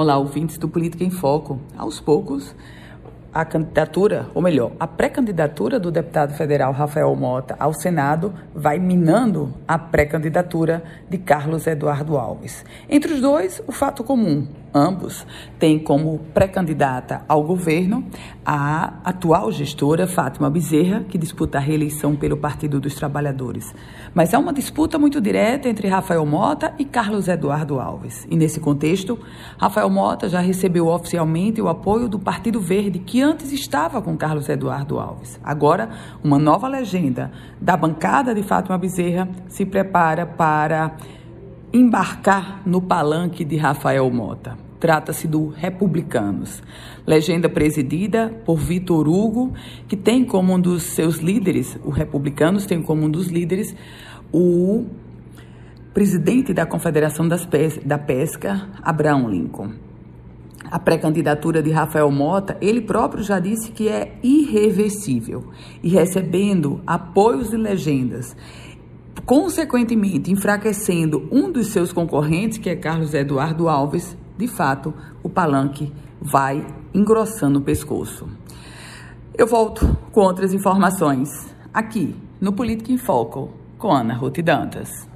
Olá, ouvintes do Política em Foco. Aos poucos, a candidatura, ou melhor, a pré-candidatura do deputado federal Rafael Mota ao Senado vai minando a pré-candidatura de Carlos Eduardo Alves. Entre os dois, o fato comum: ambos têm como pré-candidata ao governo a atual gestora Fátima Bezerra, que disputa a reeleição pelo Partido dos Trabalhadores. Mas há uma disputa muito direta entre Rafael Mota e Carlos Eduardo Alves. E nesse contexto, Rafael Mota já recebeu oficialmente o apoio do Partido Verde, que antes estava com Carlos Eduardo Alves. Agora, uma nova legenda da bancada de Fátima Bezerra se prepara para embarcar no palanque de Rafael Mota. Trata-se do Republicanos, legenda presidida por Vitor Hugo, que tem como um dos seus líderes, o Republicanos tem como um dos líderes o presidente da Confederação das Pes da Pesca, Abraão Lincoln. A pré-candidatura de Rafael Mota, ele próprio já disse que é irreversível e recebendo apoios de legendas consequentemente enfraquecendo um dos seus concorrentes, que é Carlos Eduardo Alves, de fato, o palanque vai engrossando o pescoço. Eu volto com outras informações aqui no Política em Foco com Ana Ruth Dantas.